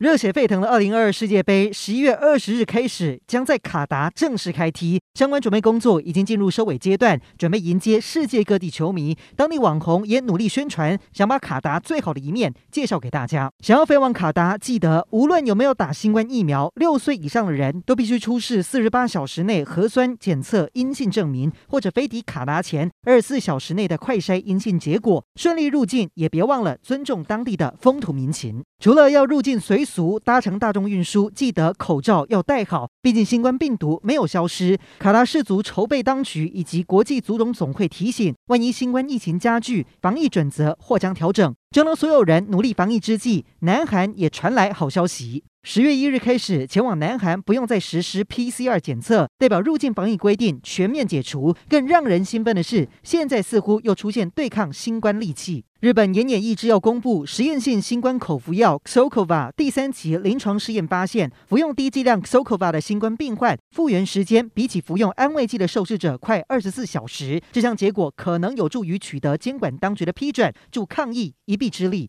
热血沸腾的二零二二世界杯，十一月二十日开始将在卡达正式开踢，相关准备工作已经进入收尾阶段，准备迎接世界各地球迷。当地网红也努力宣传，想把卡达最好的一面介绍给大家。想要飞往卡达，记得无论有没有打新冠疫苗，六岁以上的人都必须出示四十八小时内核酸检测阴性证明，或者飞抵卡达前二十四小时内的快筛阴性结果，顺利入境。也别忘了尊重当地的风土民情。除了要入境随俗，搭乘大众运输，记得口罩要戴好，毕竟新冠病毒没有消失。卡拉氏族筹备当局以及国际足总总会提醒，万一新冠疫情加剧，防疫准则或将调整。正当所有人努力防疫之际，南韩也传来好消息。十月一日开始，前往南韩不用再实施 PCR 检测，代表入境防疫规定全面解除。更让人兴奋的是，现在似乎又出现对抗新冠利器。日本延年益智要公布实验性新冠口服药 XOCOVA 第三期临床试验发现，服用低剂量 XOCOVA 的新冠病患复原时间比起服用安慰剂的受试者快二十四小时。这项结果可能有助于取得监管当局的批准，助抗疫臂之力。